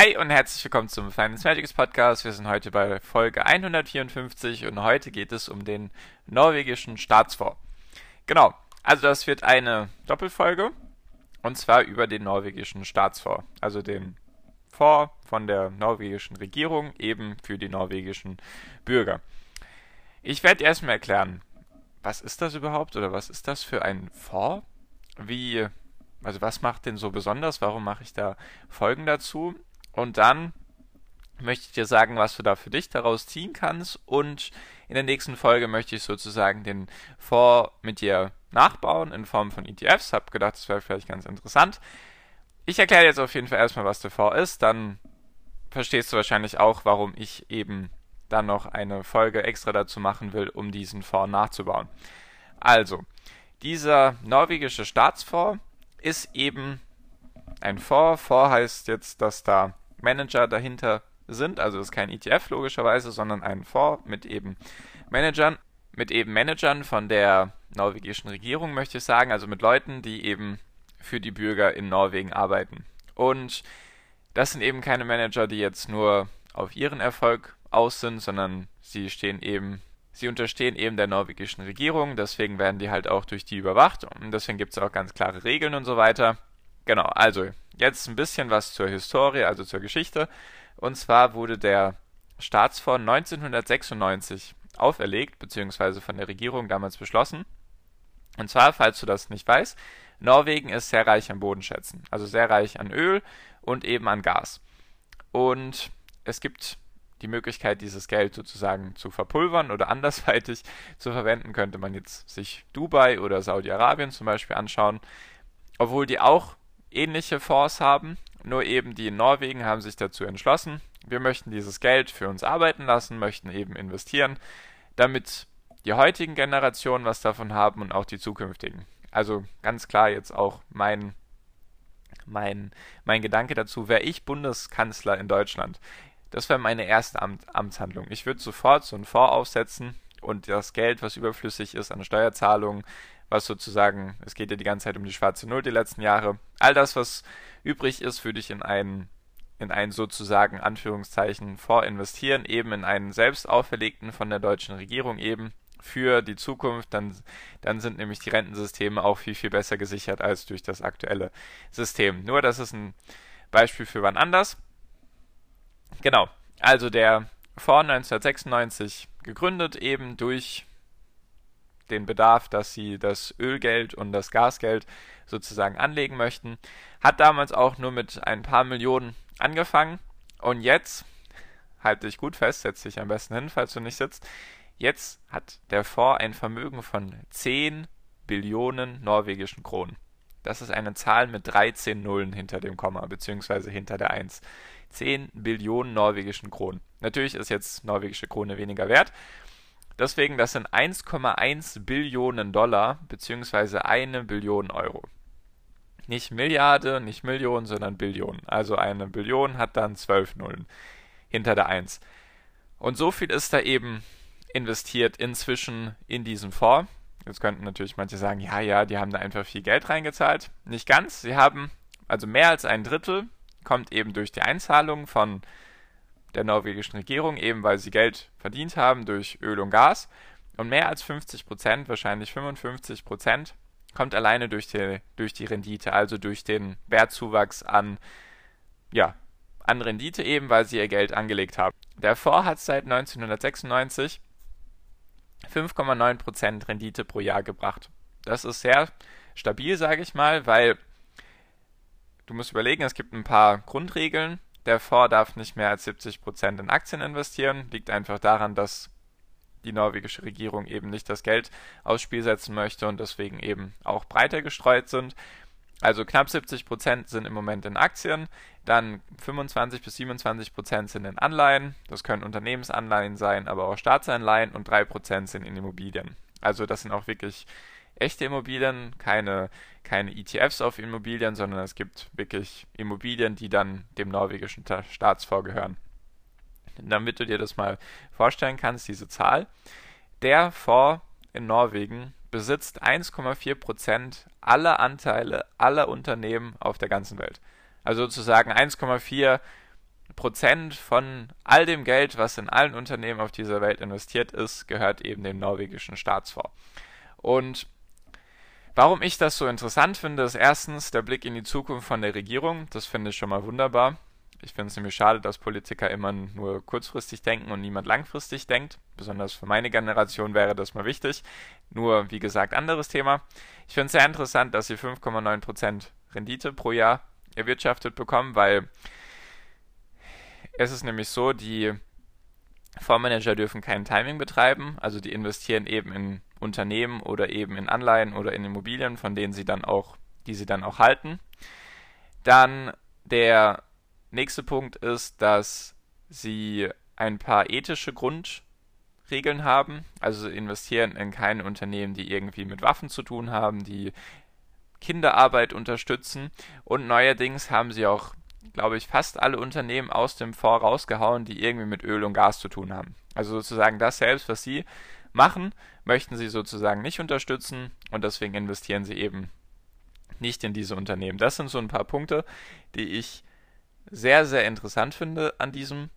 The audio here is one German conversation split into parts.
Hi und herzlich willkommen zum Finance Magics Podcast. Wir sind heute bei Folge 154 und heute geht es um den norwegischen Staatsfonds. Genau, also das wird eine Doppelfolge und zwar über den norwegischen Staatsfonds, also den Fonds von der norwegischen Regierung eben für die norwegischen Bürger. Ich werde erstmal erklären, was ist das überhaupt oder was ist das für ein Fonds? Wie also was macht den so besonders? Warum mache ich da Folgen dazu? Und dann möchte ich dir sagen, was du da für dich daraus ziehen kannst. Und in der nächsten Folge möchte ich sozusagen den Fonds mit dir nachbauen in Form von ETFs. Hab gedacht, das wäre vielleicht ganz interessant. Ich erkläre jetzt auf jeden Fall erstmal, was der Fonds ist. Dann verstehst du wahrscheinlich auch, warum ich eben dann noch eine Folge extra dazu machen will, um diesen Fonds nachzubauen. Also, dieser norwegische Staatsfonds ist eben ein Fonds. Fonds heißt jetzt, dass da Manager dahinter sind. Also es ist kein ETF logischerweise, sondern ein Fonds mit eben Managern, mit eben Managern von der norwegischen Regierung, möchte ich sagen, also mit Leuten, die eben für die Bürger in Norwegen arbeiten. Und das sind eben keine Manager, die jetzt nur auf ihren Erfolg aus sind, sondern sie stehen eben, sie unterstehen eben der norwegischen Regierung, deswegen werden die halt auch durch die überwacht und deswegen gibt es auch ganz klare Regeln und so weiter. Genau, also jetzt ein bisschen was zur Historie, also zur Geschichte. Und zwar wurde der Staatsfonds 1996 auferlegt, beziehungsweise von der Regierung damals beschlossen. Und zwar, falls du das nicht weißt, Norwegen ist sehr reich an Bodenschätzen, also sehr reich an Öl und eben an Gas. Und es gibt die Möglichkeit, dieses Geld sozusagen zu verpulvern oder andersweitig zu verwenden, könnte man jetzt sich Dubai oder Saudi-Arabien zum Beispiel anschauen, obwohl die auch ähnliche Fonds haben, nur eben die in Norwegen haben sich dazu entschlossen, wir möchten dieses Geld für uns arbeiten lassen, möchten eben investieren, damit die heutigen Generationen was davon haben und auch die zukünftigen. Also ganz klar jetzt auch mein, mein, mein Gedanke dazu, wäre ich Bundeskanzler in Deutschland. Das wäre meine erste Amt, Amtshandlung. Ich würde sofort so einen Fonds aufsetzen und das Geld, was überflüssig ist an Steuerzahlungen, was sozusagen, es geht ja die ganze Zeit um die schwarze Null die letzten Jahre. All das, was übrig ist, würde ich in einen, in einen sozusagen Anführungszeichen vorinvestieren, eben in einen selbst auferlegten von der deutschen Regierung eben für die Zukunft, dann, dann sind nämlich die Rentensysteme auch viel, viel besser gesichert als durch das aktuelle System. Nur das ist ein Beispiel für wann anders. Genau, also der vor 1996 gegründet, eben durch den Bedarf, dass sie das Ölgeld und das Gasgeld sozusagen anlegen möchten. Hat damals auch nur mit ein paar Millionen angefangen und jetzt, halte dich gut fest, setz dich am besten hin, falls du nicht sitzt, jetzt hat der Fonds ein Vermögen von 10 Billionen norwegischen Kronen. Das ist eine Zahl mit 13 Nullen hinter dem Komma, beziehungsweise hinter der 1. 10 Billionen norwegischen Kronen. Natürlich ist jetzt norwegische Krone weniger wert, Deswegen, das sind 1,1 Billionen Dollar beziehungsweise eine Billion Euro. Nicht Milliarde, nicht Millionen, sondern Billionen. Also eine Billion hat dann 12 Nullen hinter der 1. Und so viel ist da eben investiert inzwischen in diesen Fonds. Jetzt könnten natürlich manche sagen, ja, ja, die haben da einfach viel Geld reingezahlt. Nicht ganz. Sie haben also mehr als ein Drittel kommt eben durch die Einzahlung von der norwegischen Regierung, eben weil sie Geld verdient haben durch Öl und Gas. Und mehr als 50 Prozent, wahrscheinlich 55 Prozent, kommt alleine durch die, durch die Rendite, also durch den Wertzuwachs an, ja, an Rendite eben, weil sie ihr Geld angelegt haben. Der Fonds hat seit 1996 5,9 Prozent Rendite pro Jahr gebracht. Das ist sehr stabil, sage ich mal, weil du musst überlegen, es gibt ein paar Grundregeln, der Fonds darf nicht mehr als 70% in Aktien investieren. Liegt einfach daran, dass die norwegische Regierung eben nicht das Geld aufs Spiel setzen möchte und deswegen eben auch breiter gestreut sind. Also knapp 70 Prozent sind im Moment in Aktien, dann 25 bis 27 Prozent sind in Anleihen, das können Unternehmensanleihen sein, aber auch Staatsanleihen und 3 Prozent sind in Immobilien. Also das sind auch wirklich echte Immobilien, keine, keine ETFs auf Immobilien, sondern es gibt wirklich Immobilien, die dann dem norwegischen Staatsfonds gehören. Damit du dir das mal vorstellen kannst, diese Zahl. Der Fonds in Norwegen besitzt 1,4 Prozent aller Anteile aller Unternehmen auf der ganzen Welt. Also sozusagen 1,4 Prozent von all dem Geld, was in allen Unternehmen auf dieser Welt investiert ist, gehört eben dem norwegischen Staatsfonds. Und warum ich das so interessant finde, ist erstens der Blick in die Zukunft von der Regierung. Das finde ich schon mal wunderbar. Ich finde es nämlich schade, dass Politiker immer nur kurzfristig denken und niemand langfristig denkt. Besonders für meine Generation wäre das mal wichtig. Nur, wie gesagt, anderes Thema. Ich finde es sehr interessant, dass sie 5,9% Rendite pro Jahr erwirtschaftet bekommen, weil es ist nämlich so, die Fondsmanager dürfen kein Timing betreiben, also die investieren eben in Unternehmen oder eben in Anleihen oder in Immobilien, von denen sie dann auch, die sie dann auch halten. Dann der Nächster Punkt ist, dass sie ein paar ethische Grundregeln haben. Also investieren in keine Unternehmen, die irgendwie mit Waffen zu tun haben, die Kinderarbeit unterstützen. Und neuerdings haben sie auch, glaube ich, fast alle Unternehmen aus dem Fonds rausgehauen, die irgendwie mit Öl und Gas zu tun haben. Also sozusagen das selbst, was sie machen, möchten sie sozusagen nicht unterstützen und deswegen investieren sie eben nicht in diese Unternehmen. Das sind so ein paar Punkte, die ich sehr, sehr interessant finde an diesem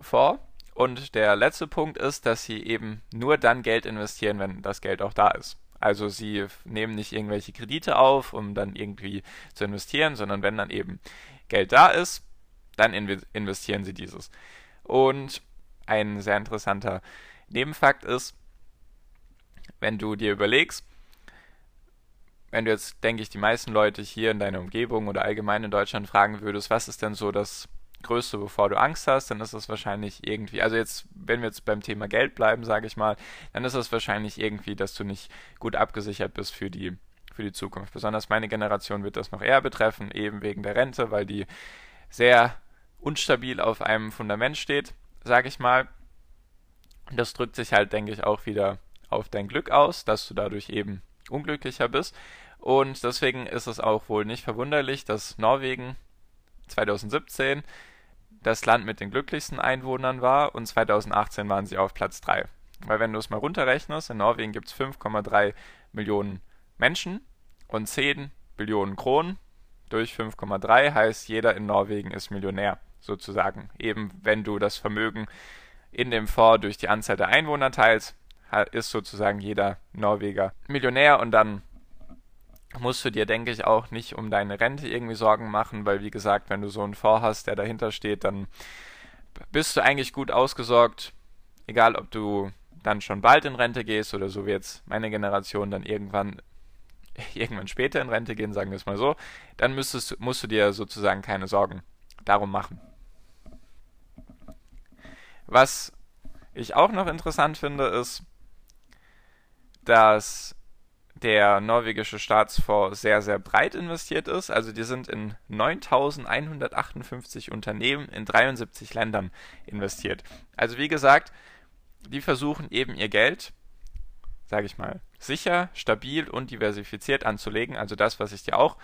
Fonds. Und der letzte Punkt ist, dass sie eben nur dann Geld investieren, wenn das Geld auch da ist. Also sie nehmen nicht irgendwelche Kredite auf, um dann irgendwie zu investieren, sondern wenn dann eben Geld da ist, dann investieren sie dieses. Und ein sehr interessanter Nebenfakt ist, wenn du dir überlegst, wenn du jetzt, denke ich, die meisten Leute hier in deiner Umgebung oder allgemein in Deutschland fragen würdest, was ist denn so das Größte, bevor du Angst hast, dann ist es wahrscheinlich irgendwie, also jetzt, wenn wir jetzt beim Thema Geld bleiben, sage ich mal, dann ist es wahrscheinlich irgendwie, dass du nicht gut abgesichert bist für die, für die Zukunft. Besonders meine Generation wird das noch eher betreffen, eben wegen der Rente, weil die sehr unstabil auf einem Fundament steht, sage ich mal. Das drückt sich halt, denke ich, auch wieder auf dein Glück aus, dass du dadurch eben unglücklicher bist. Und deswegen ist es auch wohl nicht verwunderlich, dass Norwegen 2017 das Land mit den glücklichsten Einwohnern war und 2018 waren sie auf Platz 3. Weil wenn du es mal runterrechnest, in Norwegen gibt es 5,3 Millionen Menschen und 10 Billionen Kronen durch 5,3 heißt, jeder in Norwegen ist Millionär, sozusagen. Eben wenn du das Vermögen in dem Fonds durch die Anzahl der Einwohner teilst, ist sozusagen jeder Norweger Millionär und dann musst du dir, denke ich, auch nicht um deine Rente irgendwie Sorgen machen, weil wie gesagt, wenn du so einen Fonds hast, der dahinter steht, dann bist du eigentlich gut ausgesorgt, egal ob du dann schon bald in Rente gehst oder so wie jetzt meine Generation dann irgendwann irgendwann später in Rente gehen, sagen wir es mal so, dann müsstest, musst du dir sozusagen keine Sorgen darum machen. Was ich auch noch interessant finde, ist, dass der norwegische Staatsfonds sehr, sehr breit investiert ist. Also die sind in 9158 Unternehmen in 73 Ländern investiert. Also wie gesagt, die versuchen eben ihr Geld, sage ich mal, sicher, stabil und diversifiziert anzulegen. Also das, was ich dir auch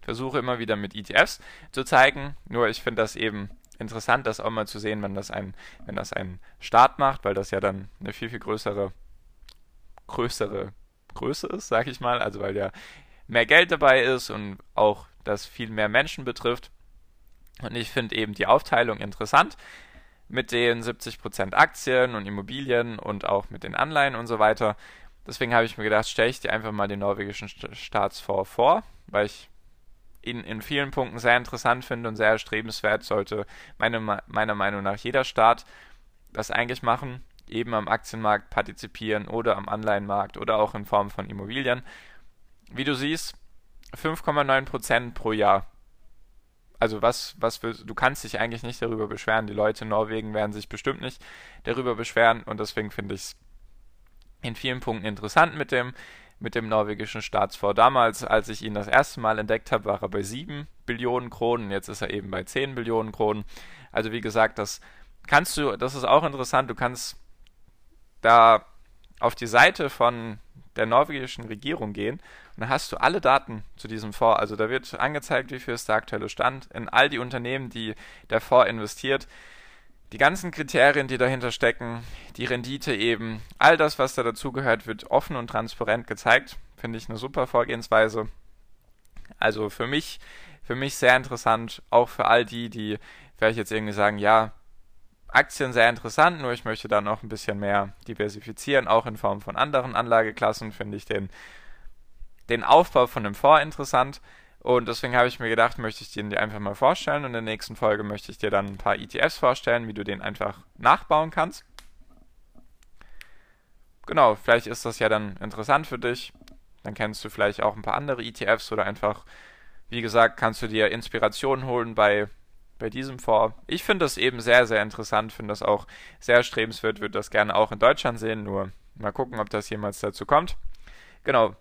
versuche immer wieder mit ETFs zu zeigen. Nur ich finde das eben interessant, das auch mal zu sehen, wenn das ein, wenn das ein Staat macht, weil das ja dann eine viel, viel größere größere Größe ist, sag ich mal, also weil ja mehr Geld dabei ist und auch das viel mehr Menschen betrifft. Und ich finde eben die Aufteilung interessant mit den 70% Aktien und Immobilien und auch mit den Anleihen und so weiter. Deswegen habe ich mir gedacht, stelle ich dir einfach mal den norwegischen Staatsfonds vor, weil ich ihn in vielen Punkten sehr interessant finde und sehr erstrebenswert sollte meine, meiner Meinung nach jeder Staat das eigentlich machen eben am Aktienmarkt partizipieren oder am Anleihenmarkt oder auch in Form von Immobilien. Wie du siehst, 5,9% pro Jahr. Also was, was für, du kannst dich eigentlich nicht darüber beschweren. Die Leute in Norwegen werden sich bestimmt nicht darüber beschweren und deswegen finde ich es in vielen Punkten interessant mit dem, mit dem norwegischen Staatsfonds. Damals, als ich ihn das erste Mal entdeckt habe, war er bei 7 Billionen Kronen, jetzt ist er eben bei 10 Billionen Kronen. Also wie gesagt, das kannst du, das ist auch interessant, du kannst da auf die Seite von der norwegischen Regierung gehen dann hast du alle Daten zu diesem Fonds. Also da wird angezeigt, wie viel ist der aktuelle Stand in all die Unternehmen, die der Fonds investiert. Die ganzen Kriterien, die dahinter stecken, die Rendite eben, all das, was da dazugehört, wird offen und transparent gezeigt. Finde ich eine super Vorgehensweise. Also für mich, für mich sehr interessant, auch für all die, die vielleicht jetzt irgendwie sagen, ja, Aktien sehr interessant, nur ich möchte da noch ein bisschen mehr diversifizieren, auch in Form von anderen Anlageklassen finde ich den, den Aufbau von einem Fonds interessant. Und deswegen habe ich mir gedacht, möchte ich den dir einfach mal vorstellen. Und in der nächsten Folge möchte ich dir dann ein paar ETFs vorstellen, wie du den einfach nachbauen kannst. Genau, vielleicht ist das ja dann interessant für dich. Dann kennst du vielleicht auch ein paar andere ETFs oder einfach, wie gesagt, kannst du dir Inspiration holen bei bei diesem Fonds. Ich finde das eben sehr, sehr interessant, finde das auch sehr strebenswert, würde das gerne auch in Deutschland sehen, nur mal gucken, ob das jemals dazu kommt. Genau.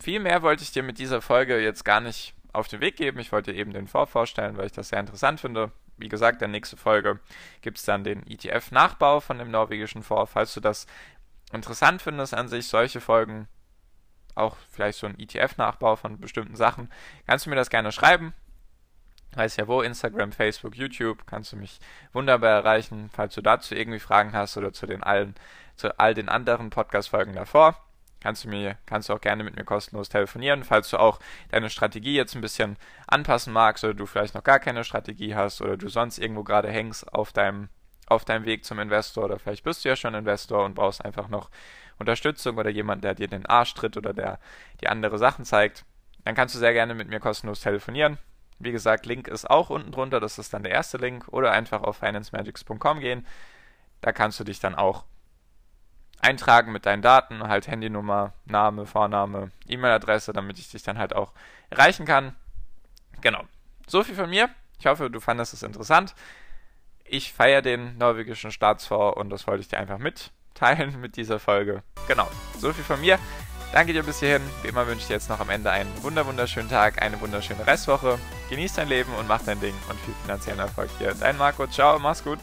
Viel mehr wollte ich dir mit dieser Folge jetzt gar nicht auf den Weg geben. Ich wollte eben den Fonds vorstellen, weil ich das sehr interessant finde. Wie gesagt, in der nächsten Folge gibt es dann den ETF-Nachbau von dem norwegischen Fonds. Falls du das interessant findest an sich, solche Folgen, auch vielleicht so ein ETF-Nachbau von bestimmten Sachen, kannst du mir das gerne schreiben. Weiß ja wo, Instagram, Facebook, YouTube, kannst du mich wunderbar erreichen, falls du dazu irgendwie Fragen hast oder zu den allen, zu all den anderen Podcast-Folgen davor. Kannst du mir, kannst du auch gerne mit mir kostenlos telefonieren, falls du auch deine Strategie jetzt ein bisschen anpassen magst oder du vielleicht noch gar keine Strategie hast oder du sonst irgendwo gerade hängst auf deinem, auf deinem Weg zum Investor oder vielleicht bist du ja schon Investor und brauchst einfach noch Unterstützung oder jemand, der dir den Arsch tritt oder der dir andere Sachen zeigt, dann kannst du sehr gerne mit mir kostenlos telefonieren. Wie gesagt, Link ist auch unten drunter, das ist dann der erste Link. Oder einfach auf financemagics.com gehen. Da kannst du dich dann auch eintragen mit deinen Daten, halt Handynummer, Name, Vorname, E-Mail-Adresse, damit ich dich dann halt auch erreichen kann. Genau. So viel von mir. Ich hoffe, du fandest es interessant. Ich feiere den norwegischen Staatsfonds und das wollte ich dir einfach mitteilen mit dieser Folge. Genau. So viel von mir. Danke dir bis hierhin. Wie immer wünsche ich dir jetzt noch am Ende einen wunderschönen Tag, eine wunderschöne Restwoche. Genieß dein Leben und mach dein Ding und viel finanziellen Erfolg dir. Dein Marco, ciao, mach's gut.